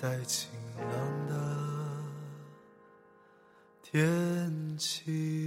在晴朗的天气。